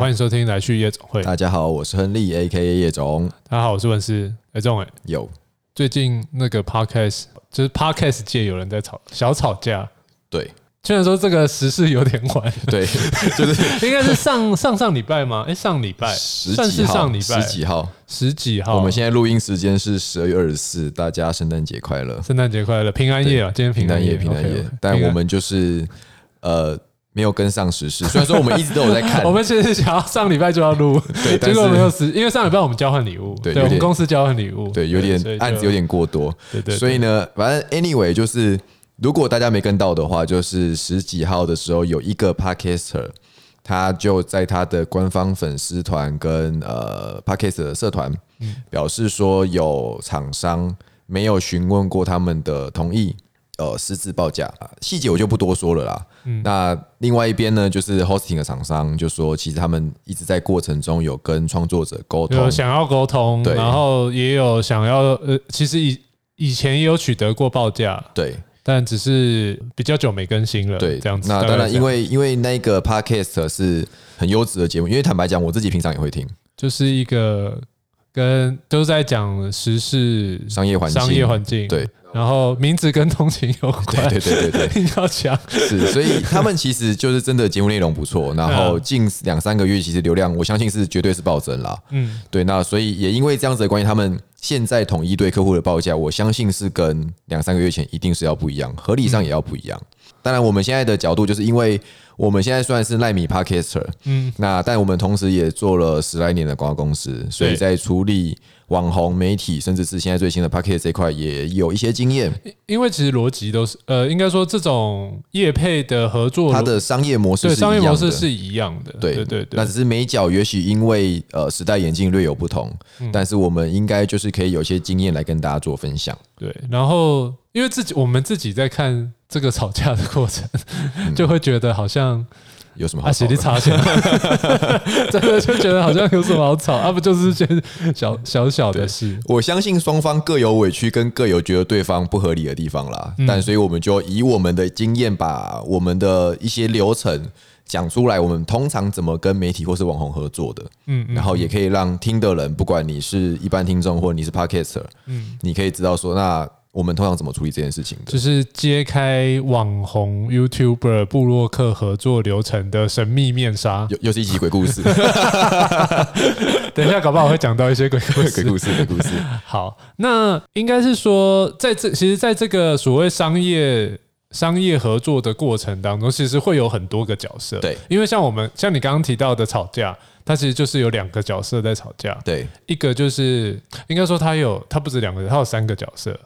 欢迎收听来去夜总会。大家好，我是亨利 A.K.A 叶总。大家好，我是文思。哎，仲伟，有最近那个 podcast 就是 podcast 界有人在吵小吵架。对，虽然说这个时事有点晚，对，就是应该是上上上礼拜吗？哎，上礼拜算是上礼拜十几号？十几号？我们现在录音时间是十二月二十四，大家圣诞节快乐！圣诞节快乐，平安夜啊！今天平安夜，平安夜。但我们就是呃。没有跟上时事，虽然说我们一直都有在看。我们其实想要上礼拜就要录，对，结果没有时，因为上礼拜我们交换礼物，对，我们公司交换礼物，对，有点案子有点过多，对对。所以呢，反正 anyway 就是，如果大家没跟到的话，就是十几号的时候有一个 Podcaster，他就在他的官方粉丝团跟呃 Podcaster 的社团表示说，有厂商没有询问过他们的同意。呃，私自报价，细节我就不多说了啦。嗯，那另外一边呢，就是 hosting 的厂商就说，其实他们一直在过程中有跟创作者沟通，有想要沟通，对，然后也有想要呃，其实以以前也有取得过报价，对，但只是比较久没更新了，对，这样子。那当然，因为因为那个 podcast 是很优质的节目，因为坦白讲，我自己平常也会听，就是一个跟都在讲时事、商业环境、商业环境，对。然后名字跟通勤有关，对对对对对，要讲。是，所以他们其实就是真的节目内容不错，然后近两三个月其实流量我相信是绝对是暴增啦，嗯，对，那所以也因为这样子的关系，他们现在统一对客户的报价，我相信是跟两三个月前一定是要不一样，合理上也要不一样。当然我们现在的角度就是因为。我们现在算是赖米 Podcaster，嗯，那但我们同时也做了十来年的广告公司，所以在处理网红媒体，甚至是现在最新的 Podcast 这块也有一些经验。因为其实逻辑都是，呃，应该说这种业配的合作，它的商业模式是商业模式是一样的，对对对。那只是眉角也许因为呃时代演进略有不同，但是我们应该就是可以有些经验来跟大家做分享。对，然后因为自己我们自己在看。这个吵架的过程，就会觉得好像有什么好吵的，真的就觉得好像有什么好吵啊？不就是件小小小的事？我相信双方各有委屈，跟各有觉得对方不合理的地方啦。但所以我们就以我们的经验，把我们的一些流程讲出来。我们通常怎么跟媒体或是网红合作的？嗯，然后也可以让听的人，不管你是一般听众或你是 Podcaster，嗯，你可以知道说那。我们通常怎么处理这件事情的？就是揭开网红、YouTuber、布洛克合作流程的神秘面纱。又又是一集鬼故事。等一下，搞不好会讲到一些鬼故事。鬼故事，鬼故事。好，那应该是说，在这其实，在这个所谓商业商业合作的过程当中，其实会有很多个角色。对，因为像我们，像你刚刚提到的吵架。它其实就是有两个角色在吵架，对，一个就是应该说它有，它不止两个人，他有三个角色，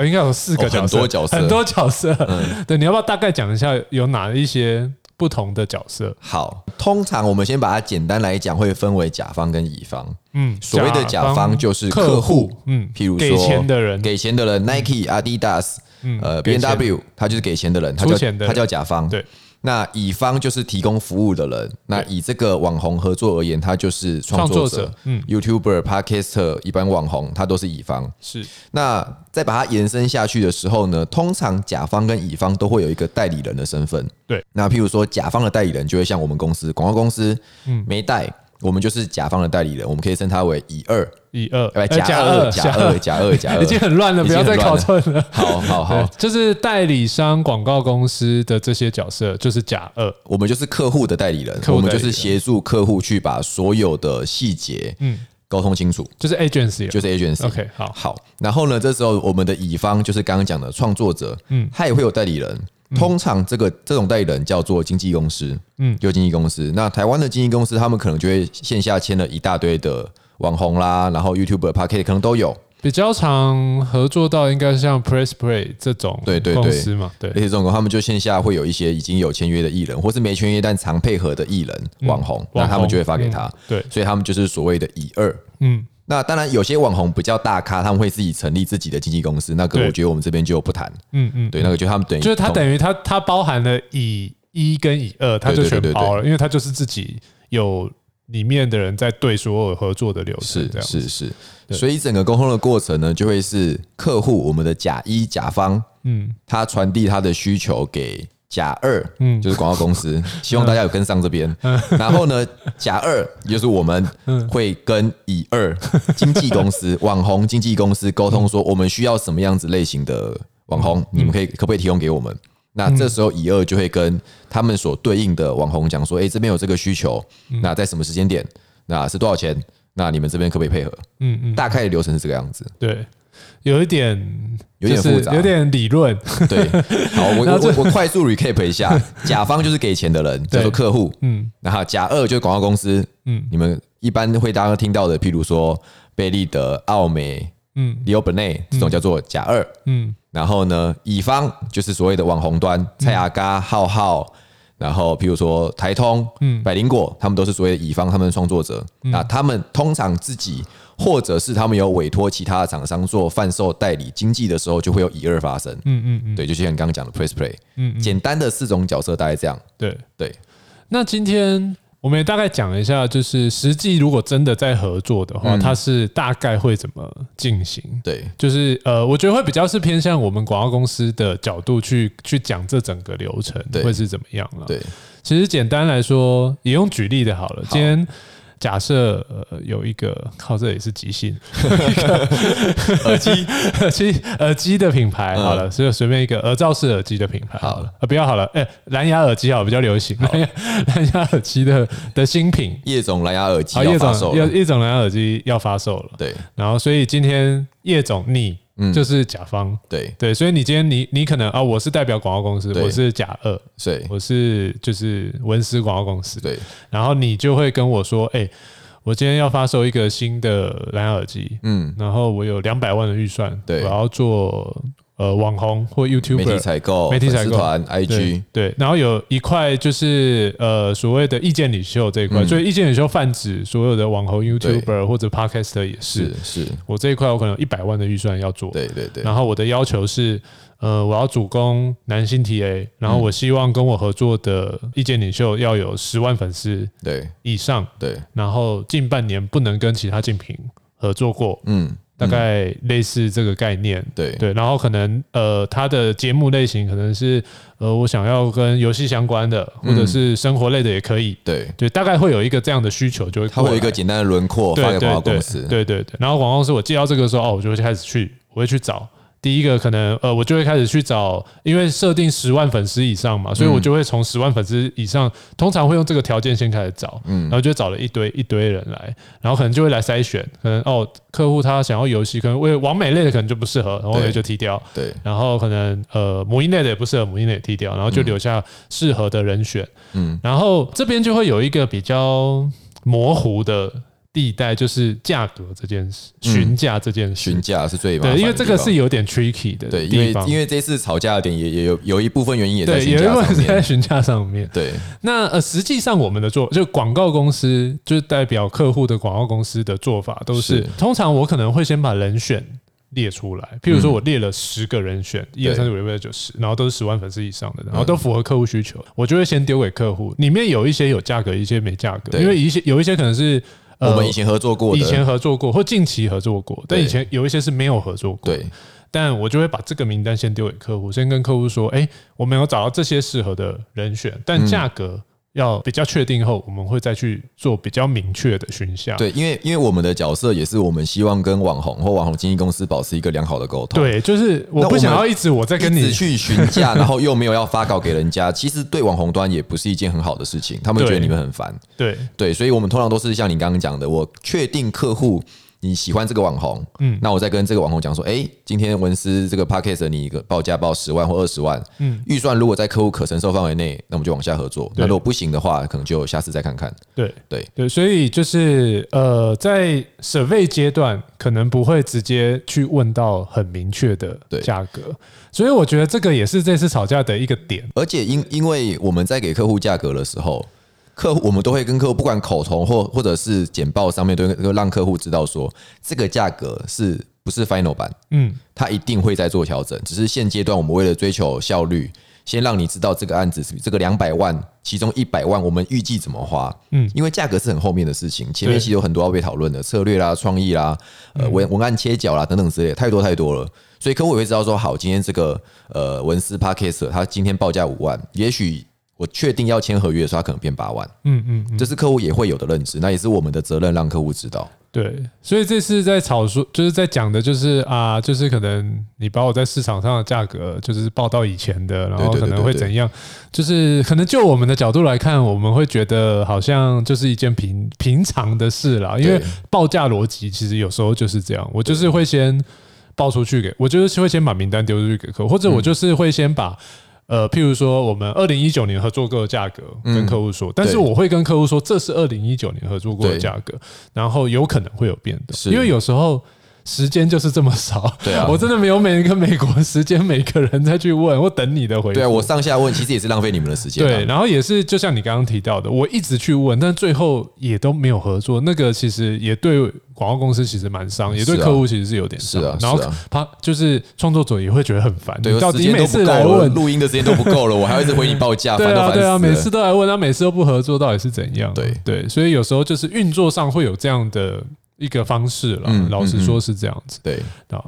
应该有四个角色，很多角色，很多角色。对，你要不要大概讲一下有哪一些不同的角色？好，通常我们先把它简单来讲，会分为甲方跟乙方。嗯，所谓的甲方就是客户，嗯，譬如说给钱的人，给钱的人，Nike、Adidas，呃，B N W 他就是给钱的人，他叫他叫甲方，对。那乙方就是提供服务的人。那以这个网红合作而言，他就是创作者。嗯，YouTuber、Podcaster、一般网红，他都是乙方。是。那再把它延伸下去的时候呢，通常甲方跟乙方都会有一个代理人的身份。对。那譬如说，甲方的代理人就会像我们公司广告公司，嗯，没代。我们就是甲方的代理人，我们可以称他为乙二，乙二，甲二，甲二，甲二，甲二，已经很乱了，不要再搞错了。好好好，就 是代理商、广告公司的这些角色，就是甲二，我们就是客户的代理人，我们就是协助客户去把所有的细节，嗯，沟通清楚，就是 agency，就是 agency。OK，好，好，然后呢，这时候我们的乙方就是刚刚讲的创作者，嗯，他也会有代理人。通常这个这种代理人叫做经纪公司，嗯，就经纪公司。那台湾的经纪公司，他们可能就会线下签了一大堆的网红啦，然后 YouTube 的、Podcast 可能都有。比较常合作到应该是像 Press Play 这种对对公司嘛，对，而且这种他们就线下会有一些已经有签约的艺人，或是没签约但常配合的艺人网红，那他们就会发给他，对，所以他们就是所谓的乙二，嗯。那当然，有些网红比较大咖，他们会自己成立自己的经纪公司。那个，我觉得我们这边就不谈。嗯嗯，对，那个就他们等于就是他等于他他包含了乙一跟乙二，他就全包了，因为他就是自己有里面的人在对所有合作的流程。这样是是是，所以整个沟通的过程呢，就会是客户我们的甲一甲方，嗯，他传递他的需求给甲二，嗯，就是广告公司，希望大家有跟上这边。然后呢，甲二就是我们会跟乙二 经纪公司、网红经纪公司沟通，说我们需要什么样子类型的网红，你们可以可不可以提供给我们？那这时候乙二就会跟他们所对应的网红讲说，哎，这边有这个需求，那在什么时间点？那是多少钱？那你们这边可不可以配合？嗯嗯，大概的流程是这个样子。对。有一点，有点复杂，有点理论。对，好，我我我快速 recap 一下，甲方就是给钱的人，叫做客户。嗯，然后甲二就是广告公司。嗯，你们一般会大家听到的，譬如说贝利德、奥美、嗯，李欧本内这种叫做甲二。嗯，然后呢，乙方就是所谓的网红端，蔡阿嘎、浩浩，然后譬如说台通、嗯，百灵果，他们都是所谓的乙方，他们的创作者。那他们通常自己。或者是他们有委托其他的厂商做贩售代理经济的时候，就会有乙二发生。嗯嗯嗯，对，就像你刚刚讲的 Press Play，嗯，简单的四种角色大概这样。对对。那今天我们也大概讲了一下，就是实际如果真的在合作的话，它是大概会怎么进行？对，就是呃，我觉得会比较是偏向我们广告公司的角度去去讲这整个流程会是怎么样了。对，其实简单来说，也用举例的好了。今天。假设呃有一个靠，这也是即兴，耳机。耳机耳机的品牌好了，所以随便一个耳罩式耳机的品牌。好了，啊不要好了，哎蓝牙耳机好比较流行，蓝牙 蓝牙耳机的的新品。叶总蓝牙耳机要发售了，叶总蓝牙耳机要发售了，对，然后所以今天叶总你。嗯，就是甲方，对。对，所以你今天你你可能啊，我是代表广告公司，我是甲二，对，我是就是文思广告公司，对，然后你就会跟我说，哎，我今天要发售一个新的蓝牙耳机，嗯，然后我有两百万的预算，对，我要做。呃，网红或 YouTuber 媒体采购、媒体采购团、IG 对，然后有一块就是呃所谓的意见领袖这一块，嗯、所以意见领袖泛指所有的网红 YouTuber 或者 Podcaster 也是。是，是我这一块我可能有一百万的预算要做。对对对。然后我的要求是，呃，我要主攻男性 TA，然后我希望跟我合作的意见领袖要有十万粉丝对以上对，然后近半年不能跟其他竞品合作过。嗯。大概类似这个概念，对。对，然后可能呃，他的节目类型可能是呃，我想要跟游戏相关的，或者是生活类的也可以，对。对，大概会有一个这样的需求，就会它会有一个简单的轮廓发给广告公司，对对对，然后广告公司我接到这个时候，哦，我就会开始去，我会去找。第一个可能呃，我就会开始去找，因为设定十万粉丝以上嘛，所以我就会从十万粉丝以上，通常会用这个条件先开始找，嗯，然后就找了一堆一堆人来，然后可能就会来筛选，可能哦，客户他想要游戏，可能为网美类的可能就不适合，然后我就踢掉，对，然后可能呃母婴类的也不适合，母婴类也踢掉，然后就留下适合的人选，嗯，然后这边就会有一个比较模糊的。地带就是价格这件事，询价这件事，询价是最麻烦的。对，因为这个是有点 tricky 的。对，因为因为这次吵架的点也也有有一部分原因也在询价上面。对，有一部分是在询价上面。对，那呃，实际上我们的做就广告公司，就是代表客户的广告公司的做法，都是通常我可能会先把人选列出来，譬如说我列了十个人选，一二三四五六七八九十，然后都是十万粉丝以上的，然后都符合客户需求，我就会先丢给客户。里面有一些有价格，一些没价格，因为一些有一些可能是。我们以前合作过，以前合作过或近期合作过，但以前有一些是没有合作过。对，但我就会把这个名单先丢给客户，先跟客户说：“哎，我们有找到这些适合的人选，但价格。”要比较确定后，我们会再去做比较明确的询价。对，因为因为我们的角色也是我们希望跟网红或网红经纪公司保持一个良好的沟通。对，就是我不想要一直我在跟你去询价，然后又没有要发稿给人家，其实对网红端也不是一件很好的事情，他们觉得你们很烦。对对，所以我们通常都是像你刚刚讲的，我确定客户。你喜欢这个网红，嗯，那我再跟这个网红讲说，哎，今天文思这个 podcast 你一个报价报十万或二十万，嗯，预算如果在客户可承受范围内，那我们就往下合作。那如果不行的话，可能就下次再看看。对对对，所以就是呃，在 survey 阶段，可能不会直接去问到很明确的价格，所以我觉得这个也是这次吵架的一个点。而且因因为我们在给客户价格的时候。客户，我们都会跟客户，不管口头或或者是简报上面，都会让客户知道说，这个价格是不是 final 版？嗯，他一定会在做调整，只是现阶段我们为了追求效率，先让你知道这个案子是这个两百万，其中一百万我们预计怎么花。嗯，因为价格是很后面的事情，前面其实有很多要被讨论的策略啦、创意啦、呃文文案切角啦等等之类，太多太多了。所以客户也会知道说，好，今天这个呃文思 Podcast 他今天报价五万，也许。我确定要签合约的时候，他可能变八万。嗯嗯，嗯，这是客户也会有的认知，那也是我们的责任，让客户知道。对，所以这次在草说，就是在讲的，就是啊，就是可能你把我在市场上的价格，就是报到以前的，然后可能会怎样？就是可能就我们的角度来看，我们会觉得好像就是一件平平常的事啦，因为报价逻辑其实有时候就是这样，我就是会先报出去给，我就是会先把名单丢出去给客户，或者我就是会先把。呃，譬如说，我们二零一九年合作过的价格跟客户说，但是我会跟客户说，这是二零一九年合作过的价格，然后有可能会有变动，因为有时候。时间就是这么少，对啊，我真的没有每一个美国时间，每个人再去问，我等你的回答。对啊，我上下问，其实也是浪费你们的时间。对，然后也是，就像你刚刚提到的，我一直去问，但最后也都没有合作。那个其实也对广告公司其实蛮伤，也对客户其实是有点伤。是啊，然后他就是创作者也会觉得很烦。对，到底每次来问，录音的时间都不够了，我还要一直回你报价。对啊，对啊，每次都来问，他每次都不合作，到底是怎样？对对，所以有时候就是运作上会有这样的。一个方式了，老实说是这样子。对，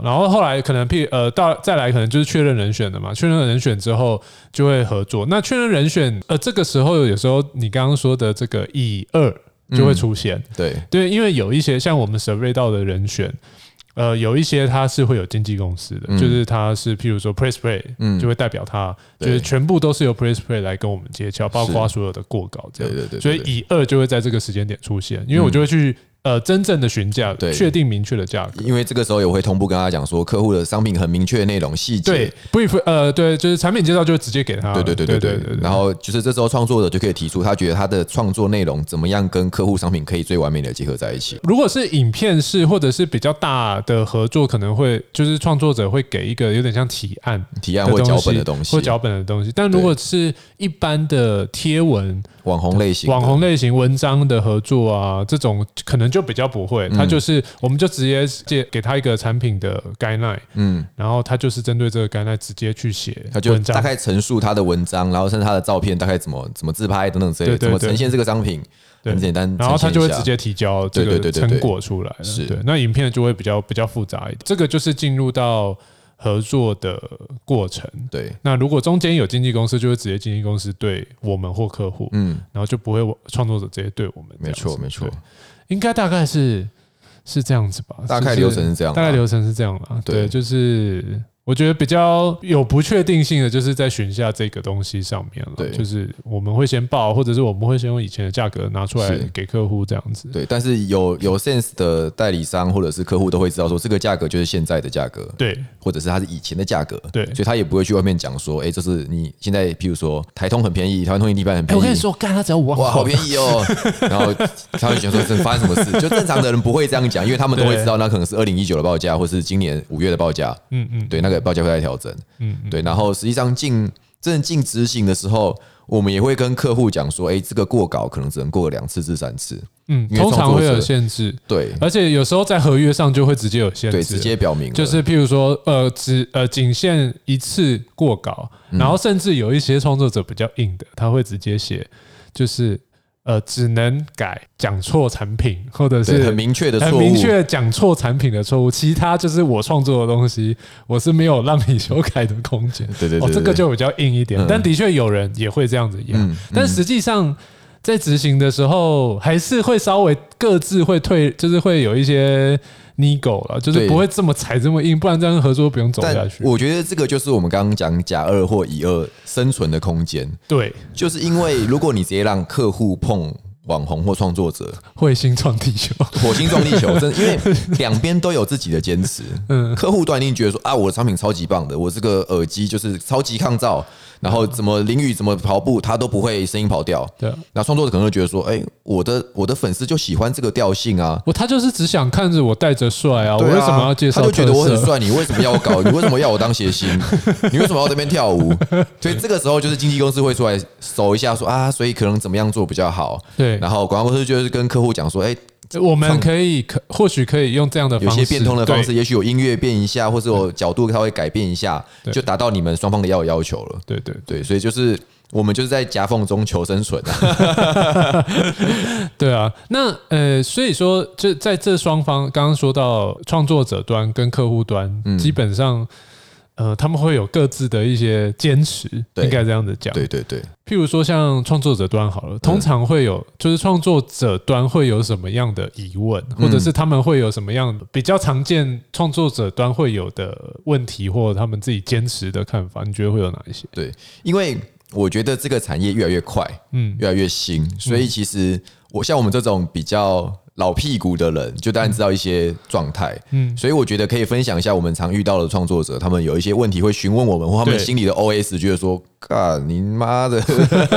然后后来可能 P 呃到再来可能就是确认人选的嘛，确认人选之后就会合作。那确认人选呃这个时候有时候你刚刚说的这个以二就会出现。对。对，因为有一些像我们 survey 到的人选，呃有一些他是会有经纪公司的，就是他是譬如说 Press Play，就会代表他就是全部都是由 Press Play 来跟我们接洽，包括所有的过稿这样。对对对，所以以二就会在这个时间点出现，因为我就会去。呃，真正的询价，对，确定明确的价格，因为这个时候也会同步跟他讲说，客户的商品很明确的内容细节，对，brief，呃，对，就是产品介绍就直接给他，对对对对对对，然后就是这时候创作者就可以提出他觉得他的创作内容怎么样跟客户商品可以最完美的结合在一起。如果是影片式或者是比较大的合作，可能会就是创作者会给一个有点像提案、提案或脚本的东西，或脚本的东西。但如果是一般的贴文、网红类型、网红类型文章的合作啊，这种可能就比较不会。他就是，我们就直接借给他一个产品的 guideline，嗯，然后他就是针对这个 guideline 直接去写，他就大概陈述他的文章，然后甚至他的照片大概怎么怎么自拍等等之类的，怎么呈现这个商品，很简单，然后他就会直接提交这个成果出来，是。对，那影片就会比较比较复杂一点，这个就是进入到合作的过程，对，那如果中间有经纪公司，就会直接经纪公司对我们或客户，嗯，然后就不会创作者直接对我们，没错没错，应该大概是。是这样子吧，大概流程是这样，大概流程是这样了。对，就是。我觉得比较有不确定性的，就是在询价这个东西上面了。对，就是我们会先报，或者是我们会先用以前的价格拿出来给客户这样子。对，但是有有 sense 的代理商或者是客户都会知道说，这个价格就是现在的价格。对，或者是它是以前的价格。对，所以他也不会去外面讲说，哎，这是你现在，譬如说台通很便宜，台湾通勤地板很便宜。我跟你说，干他只要五万，哇，好便宜哦。然后他会想说，这发生什么事？就正常的人不会这样讲，因为他们都会知道，那可能是二零一九的报价，或是今年五月的报价。嗯嗯，对，那个报价会在调整。嗯，对，然后实际上进真正进执行的时候，我们也会跟客户讲说，哎，这个过稿可能只能过两次至三次。嗯，通常会有限制。对，而且有时候在合约上就会直接有限制，对，直接表明，就是譬如说，呃，只呃仅限一次过稿，然后甚至有一些创作者比较硬的，他会直接写，就是。呃，只能改讲错产品，或者是很明确的错误，很明确讲错产品的错误，其他就是我创作的东西，我是没有让你修改的空间。对对对，这个就比较硬一点。但的确有人也会这样子演，但实际上在执行的时候，还是会稍微各自会退，就是会有一些。nego 了，就是不会这么踩这么硬，不然这样合作不用走下去。我觉得这个就是我们刚刚讲甲二或乙二生存的空间。对，就是因为如果你直接让客户碰网红或创作者，彗星撞地球，火星撞地球，真的，因为两边都有自己的坚持。嗯，客户端一定觉得说啊，我的产品超级棒的，我这个耳机就是超级抗噪。然后怎么淋雨怎么跑步，它都不会声音跑掉。对，那创作者可能会觉得说，哎，我的我的粉丝就喜欢这个调性啊，我他就是只想看着我带着帅啊，我为什么要介绍？他就觉得我很帅，你为什么要我搞？你为什么要我当谐星？你为什么要这边跳舞？所以这个时候就是经纪公司会出来搜一下说啊，所以可能怎么样做比较好？对，然后广告公司就是跟客户讲说，哎。我们可以可或许可以用这样的方式，有些变通的方式，也许有音乐变一下，或者有角度稍微改变一下，就达到你们双方的要要求了。对对对，所以就是我们就是在夹缝中求生存啊。对啊，那呃，所以说就在这双方刚刚说到创作者端跟客户端，基本上。呃，他们会有各自的一些坚持，应该这样子讲。对对对，譬如说像创作者端好了，通常会有，就是创作者端会有什么样的疑问，或者是他们会有什么样比较常见创作者端会有的问题，或者他们自己坚持的看法，你觉得会有哪一些？对，因为我觉得这个产业越来越快，嗯，越来越新，所以其实我像我们这种比较。老屁股的人就当然知道一些状态，嗯，所以我觉得可以分享一下我们常遇到的创作者，他们有一些问题会询问我们，或他们心里的 OS 觉得说：“干，你妈的，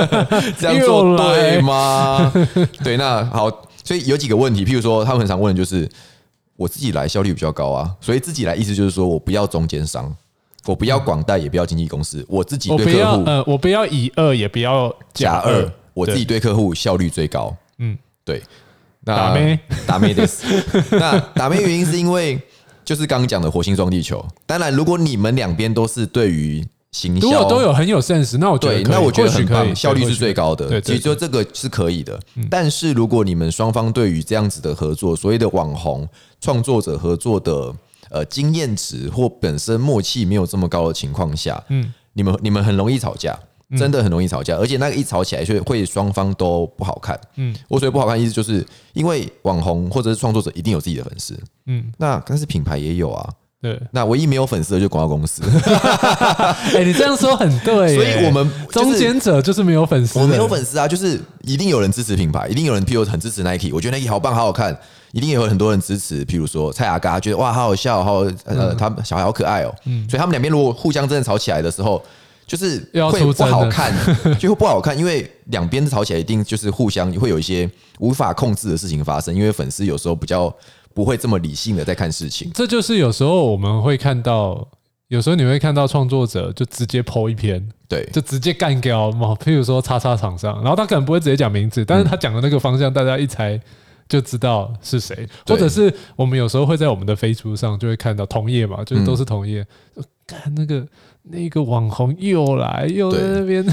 这样做对吗？”对，那好，所以有几个问题，譬如说，他们很常问的就是：“我自己来效率比较高啊，所以自己来意思就是说我不要中间商，我不要广代，也不要经纪公司，我自己对客户，呃，我不要乙二，也不要甲二，我自己对客户效率最高。”嗯，对。那打咩打咩的，那打咩原因是因为就是刚刚讲的火星撞地球。当然，如果你们两边都是对于行销，如果都有很有 sense，那我觉得对，那我觉得很棒，效率是最高的。对，其实就这个是可以的。但是如果你们双方对于这样子的合作，所谓的网红创作者合作的呃经验值或本身默契没有这么高的情况下，嗯，你们你们很容易吵架。真的很容易吵架，而且那个一吵起来，就会双方都不好看。嗯，我所谓不好看，意思就是因为网红或者是创作者一定有自己的粉丝。嗯，那但是品牌也有啊。对，那唯一没有粉丝的就是广告公司。哎，你这样说很对。所以我们中间者就是没有粉丝，我没有粉丝啊，就是一定有人支持品牌，一定有人譬如很支持 Nike，我觉得 Nike 好棒，好好看，一定有很多人支持。譬如说蔡雅嘎，觉得哇，好好笑，好呃，他小孩好可爱哦。嗯，所以他们两边如果互相真的吵起来的时候。就是会不好看，就会不好看，因为两边吵起来一定就是互相会有一些无法控制的事情发生。因为粉丝有时候比较不会这么理性的在看事情。这就是有时候我们会看到，有时候你会看到创作者就直接 po 一篇，对，就直接干掉嘛。譬如说叉叉厂商，然后他可能不会直接讲名字，但是他讲的那个方向，大家一猜就知道是谁。或者是我们有时候会在我们的 Facebook 上就会看到同业嘛，就是都是同业，看那个。那个网红又来又在那边，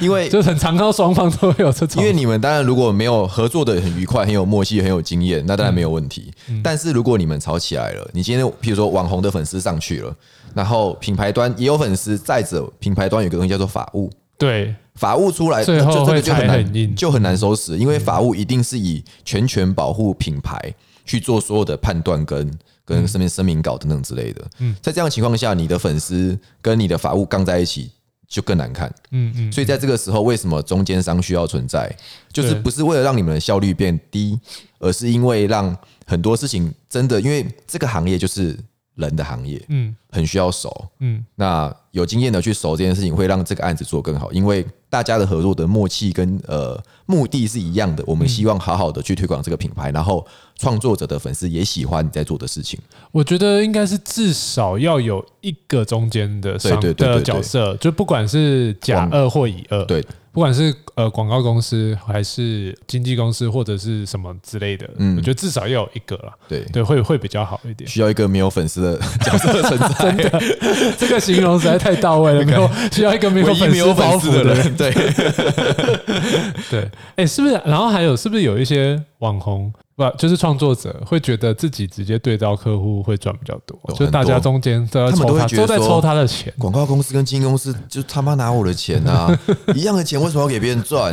因为 就很常看到双方都会有这种。因为你们当然如果没有合作的很愉快、很有默契、很有经验，那当然没有问题。但是如果你们吵起来了，你今天譬如说网红的粉丝上去了，然后品牌端也有粉丝，再者品牌端有个东西叫做法务，对，法务出来，就这个就很难，就很难收拾，因为法务一定是以全权保护品牌去做所有的判断跟。跟身边声明稿等等之类的，嗯，在这样的情况下，你的粉丝跟你的法务杠在一起就更难看，嗯嗯，所以在这个时候，为什么中间商需要存在？就是不是为了让你们的效率变低，而是因为让很多事情真的，因为这个行业就是人的行业，嗯，很需要手，嗯，那有经验的去熟这件事情，会让这个案子做更好，因为大家的合作的默契跟呃目的是一样的，我们希望好好的去推广这个品牌，然后。创作者的粉丝也喜欢你在做的事情，我觉得应该是至少要有一个中间的商的角色，就不管是甲二或乙二，对，不管是呃广告公司还是经纪公司或者是什么之类的，嗯，我觉得至少要有一个了，对对，会会比较好一点。需要一个没有粉丝的 角色存在，这个形容实在太到位了。没有 需要一个没有粉丝的人，对对，哎，是不是？然后还有是不是有一些网红？不，就是创作者会觉得自己直接对到客户会赚比较多，就大家中间都要抽他，都在抽他的钱。广告公司跟经纪公司就他妈拿我的钱啊，一样的钱为什么要给别人赚？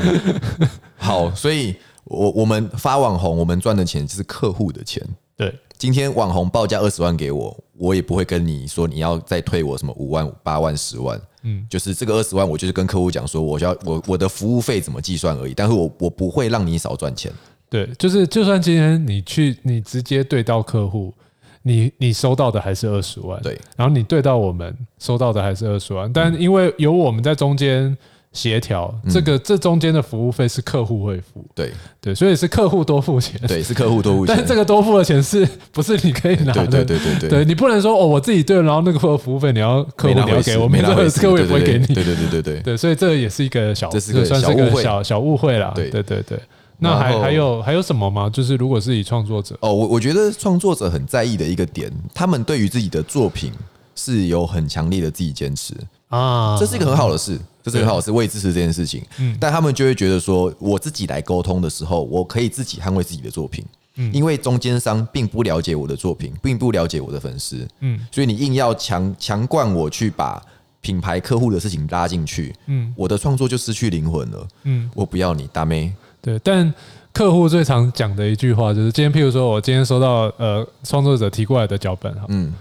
好，所以我我们发网红，我们赚的钱就是客户的钱。对，今天网红报价二十万给我，我也不会跟你说你要再退我什么五万、八万、十万。嗯，就是这个二十万，我就是跟客户讲说，我要我我的服务费怎么计算而已，但是我我不会让你少赚钱。对，就是就算今天你去，你直接对到客户，你你收到的还是二十万，对，然后你对到我们收到的还是二十万，但因为有我们在中间协调，这个这中间的服务费是客户会付，对。对，所以是客户多付钱，对，是客户多付钱，但这个多付的钱是 不是你可以拿的？对对对对对，你不能说哦，我自己对，然后那个服务费你要客户你要给我，没那回事，客户也不会给你，对对对对对对，所以这也是一个小，这是个算是个小小误会啦，对。对对对。那还还有还有什么吗？就是如果是以创作者。哦，我我觉得创作者很在意的一个点，他们对于自己的作品是有很强烈的自己坚持。啊，这是一个很好的事，这是一个很好的事，我也支持这件事情。嗯，但他们就会觉得说，我自己来沟通的时候，我可以自己捍卫自己的作品。嗯，因为中间商并不了解我的作品，并不了解我的粉丝。嗯，所以你硬要强强灌我去把品牌客户的事情拉进去，嗯，我的创作就失去灵魂了。嗯，我不要你大妹。对，但客户最常讲的一句话就是：今天，譬如说我今天收到呃创作者提过来的脚本哈，嗯。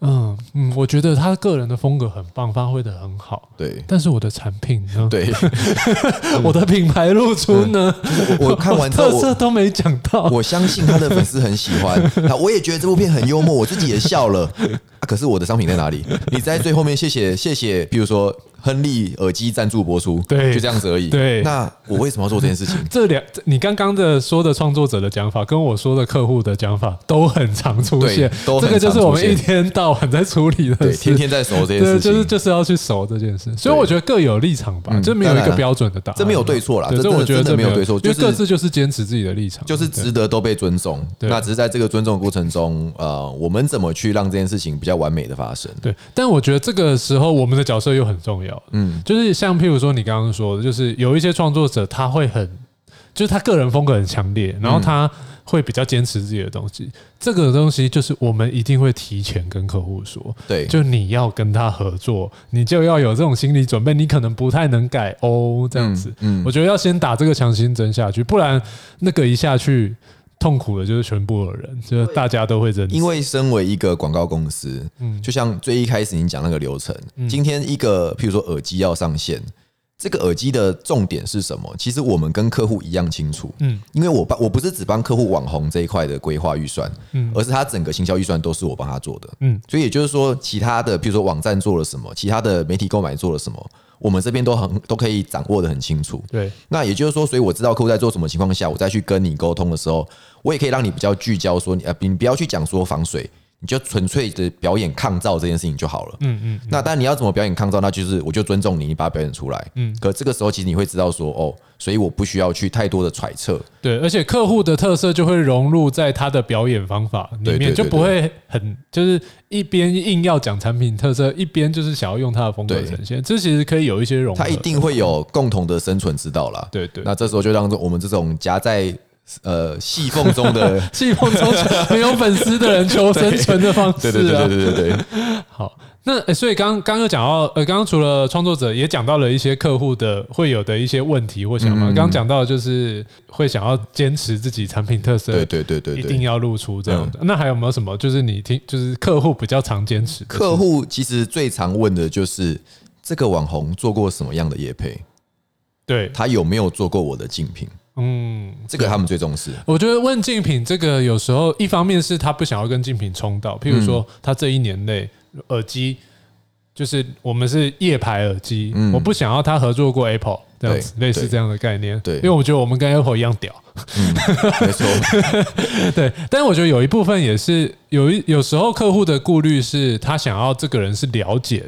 嗯嗯，我觉得他个人的风格很棒，发挥的很好。对，但是我的产品呢？对，我的品牌露出呢？我 看完之后，特色都没讲到。我相信他的粉丝很喜欢，我也觉得这部片很幽默，我自己也笑了。啊，可是我的商品在哪里？你在最后面，谢谢谢谢，比如说。亨利耳机赞助播出，对，就这样子而已。对，那我为什么要做这件事情？这两，你刚刚的说的创作者的讲法，跟我说的客户的讲法都很常出现。都这个就是我们一天到晚在处理的事，对，天天在熟这件事情，就是就是要去熟这件事。所以我觉得各有立场吧，这没有一个标准的答案，这没有对错啦。这我觉得这没有对错，因为各自就是坚持自己的立场，就是值得都被尊重。那只是在这个尊重的过程中，呃，我们怎么去让这件事情比较完美的发生？对，但我觉得这个时候我们的角色又很重要。嗯，就是。像譬如说你刚刚说的，就是有一些创作者他会很，就是他个人风格很强烈，然后他会比较坚持自己的东西。这个东西就是我们一定会提前跟客户说，对，就你要跟他合作，你就要有这种心理准备，你可能不太能改哦，这样子。嗯，我觉得要先打这个强心针下去，不然那个一下去。痛苦的就是全部的人，就是大家都会认识。因为身为一个广告公司，嗯，就像最一开始你讲那个流程，今天一个譬如说耳机要上线，这个耳机的重点是什么？其实我们跟客户一样清楚，嗯，因为我帮我不是只帮客户网红这一块的规划预算，嗯，而是他整个行销预算都是我帮他做的，嗯，所以也就是说，其他的譬如说网站做了什么，其他的媒体购买做了什么。我们这边都很都可以掌握的很清楚。对，那也就是说，所以我知道客户在做什么情况下，我再去跟你沟通的时候，我也可以让你比较聚焦，说你呃，你不要去讲说防水。你就纯粹的表演抗噪这件事情就好了。嗯嗯。那当然你要怎么表演抗噪，那就是我就尊重你，你把它表演出来。嗯。可这个时候其实你会知道说，哦，所以我不需要去太多的揣测。对，而且客户的特色就会融入在他的表演方法里面，就不会很就是一边硬要讲产品特色，一边就是想要用他的风格呈现。这其实可以有一些融合。他一定会有共同的生存之道啦。对对。那这时候就让我们这种夹在。呃，细缝中的 细缝中没有粉丝的人求生存的方式，啊，对对对对对对。好，那、欸、所以刚刚又讲到，呃，刚刚除了创作者，也讲到了一些客户的会有的一些问题或想法。刚刚讲到就是会想要坚持自己产品特色，对对对对，一定要露出这样的。那还有没有什么？就是你听，就是客户比较常坚持。客户其实最常问的就是这个网红做过什么样的业配？对，他有没有做过我的竞品？嗯，这个他们最重视。我觉得问竞品这个有时候一方面是他不想要跟竞品冲到，譬如说他这一年内耳机就是我们是夜牌耳机，我不想要他合作过 Apple 这样子，类似这样的概念。对，因为我觉得我们跟 Apple 一样屌。嗯，没错。对，但是我觉得有一部分也是有一有时候客户的顾虑是他想要这个人是了解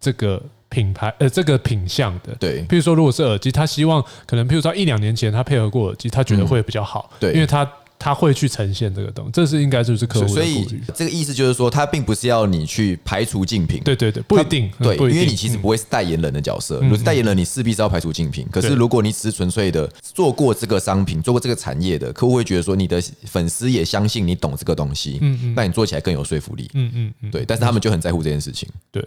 这个。品牌呃，这个品相的，对，譬如说，如果是耳机，他希望可能，譬如说一两年前他配合过耳机，他觉得会比较好，对，因为他他会去呈现这个东西，这是应该就是客户。所以这个意思就是说，他并不是要你去排除竞品，对对对，不一定，对，因为你其实不会是代言人的角色，如果是代言人，你势必是要排除竞品。可是如果你只是纯粹的做过这个商品，做过这个产业的，客户会觉得说你的粉丝也相信你懂这个东西，嗯嗯，那你做起来更有说服力，嗯嗯嗯，对，但是他们就很在乎这件事情，对。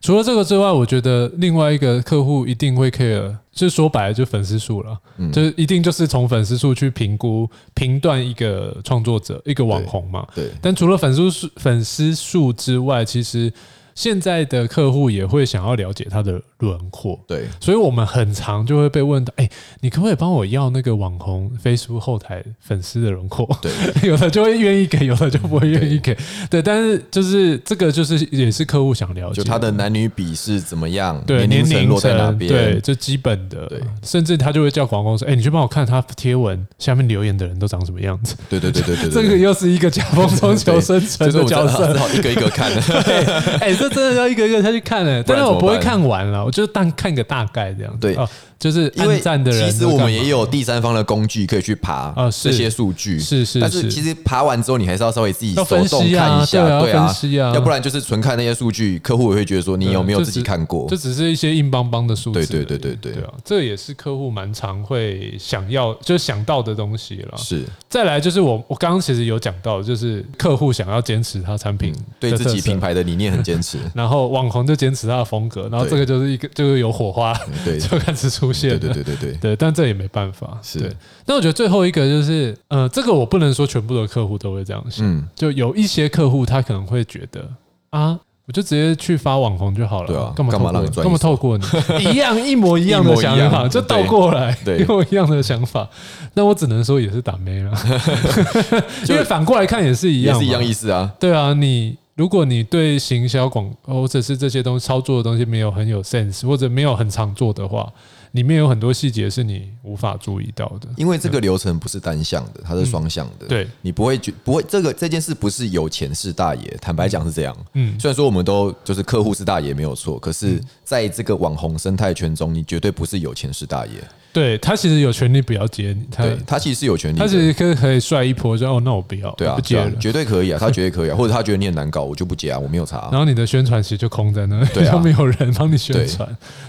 除了这个之外，我觉得另外一个客户一定会 care，就是说白了就粉丝数了，就是一定就是从粉丝数去评估评断一个创作者、一个网红嘛。对。但除了粉丝数粉丝数之外，其实。现在的客户也会想要了解他的轮廓，对，所以我们很常就会被问到，哎，你可不可以帮我要那个网红 Facebook 后台粉丝的轮廓？对，有的就会愿意给，有的就不会愿意给，对，但是就是这个就是也是客户想了解，就他的男女比是怎么样，对，年龄落在哪边，对，这基本的，对，甚至他就会叫广告公司，哎，你去帮我看他贴文下面留言的人都长什么样子？对对对对对，这个又是一个夹缝中求生存的角色，一个一个看，对，哎。这真的要一个一个下去看的，但是我不会看完了，我就当看个大概这样子。对。就是因为站的人，其实我们也有第三方的工具可以去爬这些数据，是是。但是其实爬完之后，你还是要稍微自己手动看一下，对啊，要不然就是纯看那些数据，客户也会觉得说你有没有自己看过？这只是一些硬邦邦的数字。对对对对对。啊，这也是客户蛮常会想要就想到的东西了。是。再来就是我我刚刚其实有讲到，就是客户想要坚持他产品对自己品牌的理念很坚持，然后网红就坚持他的风格，然后这个就是一个就是有火花，对，就开始出现。对对对对。对，但这也没办法。是，但我觉得最后一个就是，呃，这个我不能说全部的客户都会这样想。嗯，就有一些客户他可能会觉得啊，我就直接去发网红就好了。对啊，干嘛干嘛让你赚？干嘛透过你？一样一模一样的想法，就倒过来，一模一样的想法。那我只能说也是打没了，因为反过来看也是一样，是一样意思啊。对啊，你如果你对行销广或者是这些东西操作的东西没有很有 sense，或者没有很常做的话。里面有很多细节是你无法注意到的，因为这个流程不是单向的，它是双向的。对，你不会觉不会这个这件事不是有钱是大爷，坦白讲是这样。嗯，虽然说我们都就是客户是大爷没有错，可是在这个网红生态圈中，你绝对不是有钱是大爷。对，他其实有权利不要接你，他他其实是有权利，他其实可以可以帅一波，说哦，那我不要，对啊，不接了，绝对可以啊，他绝对可以啊，或者他觉得你很难搞，我就不接啊，我没有查。然后你的宣传其实就空在那，对啊，没有人帮你宣传，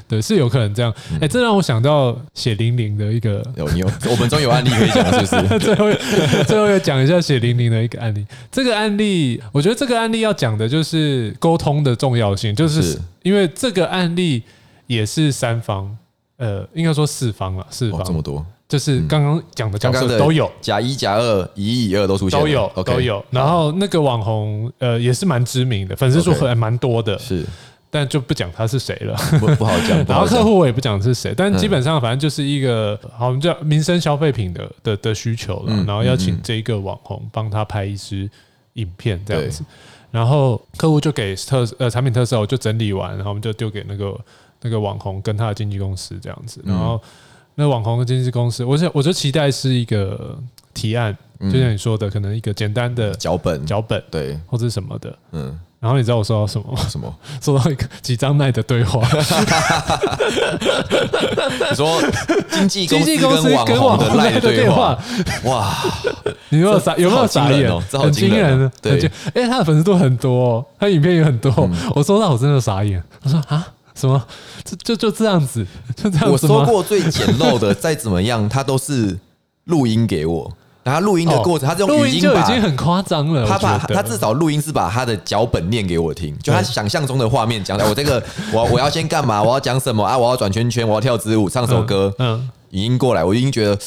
对，是有可能这样。哎，这让我想到血淋淋的一个，有你有，我们终于有案例可以讲，是不是？最后最后要讲一下血淋淋的一个案例。这个案例，我觉得这个案例要讲的就是沟通的重要性，就是因为这个案例也是三方。呃，应该说四方了，四方。这么多，就是刚刚讲的角色都有，甲一、甲二、乙一、乙二都出现，都有，都有。然后那个网红，呃，也是蛮知名的，粉丝数还蛮多的，是，但就不讲他是谁了，不不好讲。然后客户我也不讲是谁，但基本上反正就是一个，好，我们叫民生消费品的的的需求了，然后邀请这一个网红帮他拍一支影片这样子，然后客户就给特呃产品特色，我就整理完，然后我们就丢给那个。那个网红跟他的经纪公司这样子，然后那网红跟经纪公司，我想我就期待是一个提案，就像你说的，可能一个简单的脚本，脚本对，或者什么的，嗯。然后你知道我收到什么吗？什么？收到一个几张奈的对话。你说经纪公司跟网红的对话，哇！你有没有傻？有没有傻眼？哦很惊人，对。哎，他的粉丝都很多，他影片也很多。我收到我真的傻眼。我说啊。什么？就就就这样子，就这样子。我说过最简陋的，再怎么样，他都是录音给我。然后录音的过程，他这种语音就已经很夸张了。他把他至少录音是把他的脚本念给我听，就他想象中的画面讲。我这个 我我要先干嘛？我要讲什么啊？我要转圈圈，我要跳支舞，唱首歌。嗯，语音过来，我已经觉得。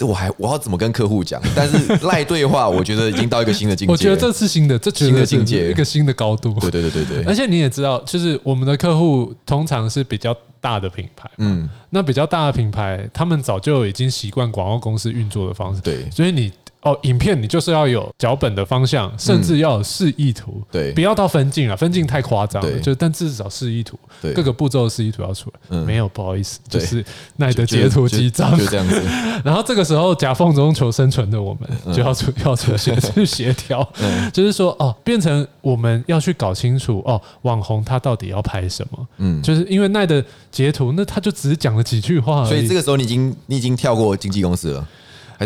我还我要怎么跟客户讲？但是 赖对话，我觉得已经到一个新的境界。我觉得这是新的，这新的境界，一个新的高度。对对对对对。而且你也知道，就是我们的客户通常是比较大的品牌，嗯，那比较大的品牌，他们早就已经习惯广告公司运作的方式，对，所以你。哦，影片你就是要有脚本的方向，甚至要有示意图，对，不要到分镜了，分镜太夸张了，就但至少示意图，对，各个步骤的示意图要出来。没有，不好意思，就是奈的截图机张，就这样子。然后这个时候夹缝中求生存的我们就要出 要出现 去协调，就是说哦，变成我们要去搞清楚哦，网红他到底要拍什么？嗯，就是因为奈的截图，那他就只是讲了几句话，所以这个时候你已经你已经跳过经纪公司了。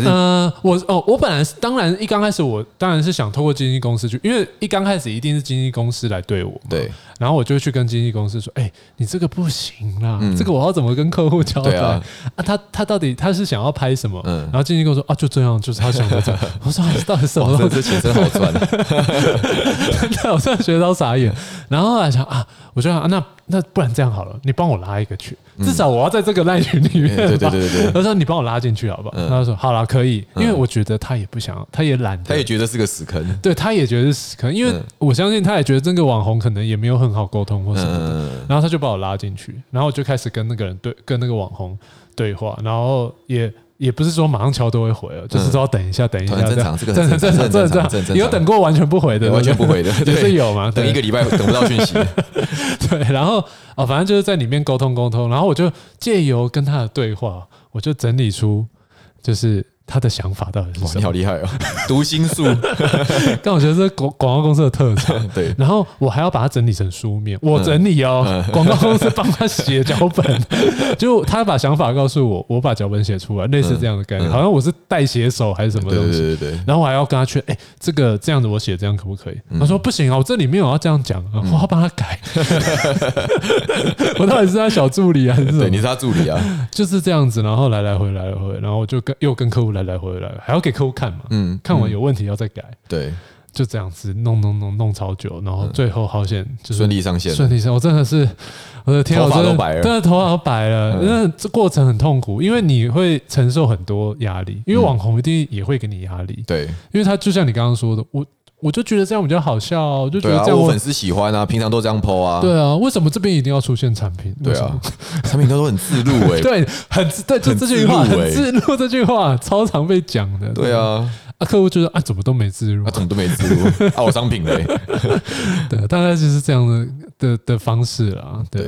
嗯，我哦，我本来是当然一刚开始我当然是想透过经纪公司去，因为一刚开始一定是经纪公司来对我，对，然后我就去跟经纪公司说，哎，你这个不行啦，这个我要怎么跟客户交代啊？他他到底他是想要拍什么？嗯，然后经纪公司说啊，就这样，就是他想的这样。我说到底什么？这钱真好赚，对，我真的觉得都傻眼。然后后来想啊，我就想啊，那那不然这样好了，你帮我拉一个去。至少我要在这个赖群里面，对对对对。他说：“你帮我拉进去好不好？”他说：“好了，可以。”因为我觉得他也不想，他也懒得，他也觉得是个死坑。对，他也觉得是死坑，因为我相信他也觉得这个网红可能也没有很好沟通或什么的。然后他就把我拉进去，然后我就开始跟那个人对，跟那个网红对话，然后也也不是说马上敲都会回了，就是说等一下，等一下，正常，这个 正常，正常，正常，正常。有等过完全不回的，完全不回的，也是有嘛？等一个礼拜等不到讯息。对，然后。哦，反正就是在里面沟通沟通，然后我就借由跟他的对话，我就整理出，就是他的想法到底是什么？你好厉害哦，读心术。但我觉得是广广告公司的特长。对，然后我还要把它整理成书面，我整理哦，广告公司帮他写脚本，就他把想法告诉我，我把脚本写出来，类似这样的概念，好像我是代写手还是什么东西？对对对。然后我还要跟他劝，哎，这个这样子我写这样可不可以？他说不行啊，我这里面我要这样讲，我要帮他改。我到底是他小助理还是什么？对，你是他助理啊，就是这样子，然后来来回来来回，然后就跟又跟客户。来来回来，还要给客户看嘛？嗯，看完有问题要再改。对，就这样子弄弄弄弄超久，然后最后好险就是顺利上线。顺利上，我真的是我的天，头发都白了，真的头发都白了。那这过程很痛苦，因为你会承受很多压力，因为网红一定也会给你压力。对，因为他就像你刚刚说的，我我就觉得这样比较好笑，我就觉得这样我粉丝喜欢啊，平常都这样 po 啊。对啊，为什么这边一定要出现产品？对啊，产品都很自录哎，对，很对，就这句话很自录这句话超常被讲的。对啊，啊，客户就说啊，怎么都没自录，啊，怎么都没自录，啊，我商品嘞。对，大概就是这样的的的方式啦。对，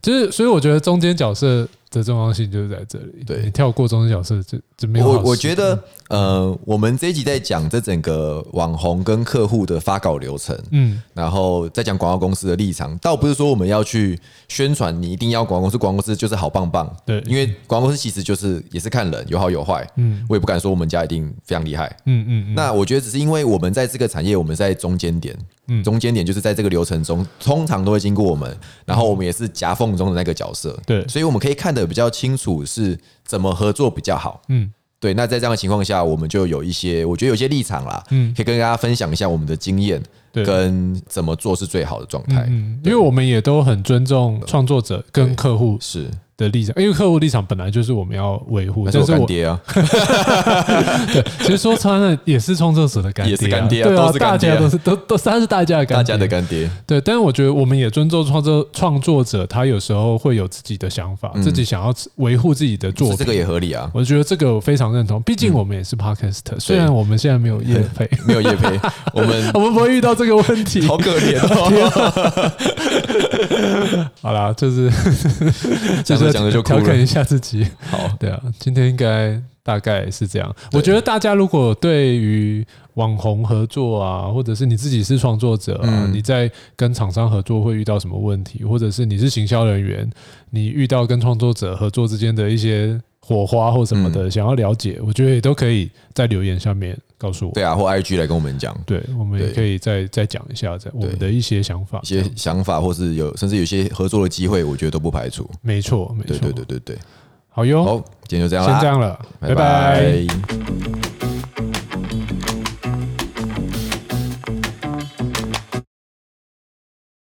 就是所以我觉得中间角色。的重要性就是在这里。对，你跳过中间角色就就没有。我我觉得，呃，我们这一集在讲这整个网红跟客户的发稿流程，嗯，然后再讲广告公司的立场，倒不是说我们要去宣传你一定要广告公司，广告公司就是好棒棒。对，因为广告公司其实就是也是看人，有好有坏。嗯，我也不敢说我们家一定非常厉害。嗯嗯。那我觉得只是因为我们在这个产业，我们在中间点。嗯，中间点就是在这个流程中，通常都会经过我们，然后我们也是夹缝中的那个角色，对，所以我们可以看得比较清楚是怎么合作比较好，嗯，对。那在这样的情况下，我们就有一些，我觉得有些立场啦，嗯，可以跟大家分享一下我们的经验，跟怎么做是最好的状态，嗯，因为我们也都很尊重创作者跟客户，是。的立场，因为客户立场本来就是我们要维护，但是干爹啊，对，其实说穿了也是创作者的干爹，也是干爹，对啊，大家都是都都他是大家的干爹，大家的干爹，对。但是我觉得我们也尊重创作创作者，他有时候会有自己的想法，自己想要维护自己的作品，这个也合理啊。我觉得这个我非常认同，毕竟我们也是 Podcast，虽然我们现在没有业配，没有业配，我们 我们不会遇到这个问题，好可怜哦。好啦，就是 就是讲的就调侃一下自己。好，对啊，今天应该大概是这样。我觉得大家如果对于网红合作啊，或者是你自己是创作者啊，你在跟厂商合作会遇到什么问题，或者是你是行销人员，你遇到跟创作者合作之间的一些火花或什么的，想要了解，我觉得也都可以在留言下面告诉我。对啊，或 IG 来跟我们讲。对，我们也可以再再讲一下，在我们的一些想法，一些想法，或是有甚至有些合作的机会，我觉得都不排除。没错，没错，对对对对对。好哟，好，今天就这样了，先这样了，拜拜。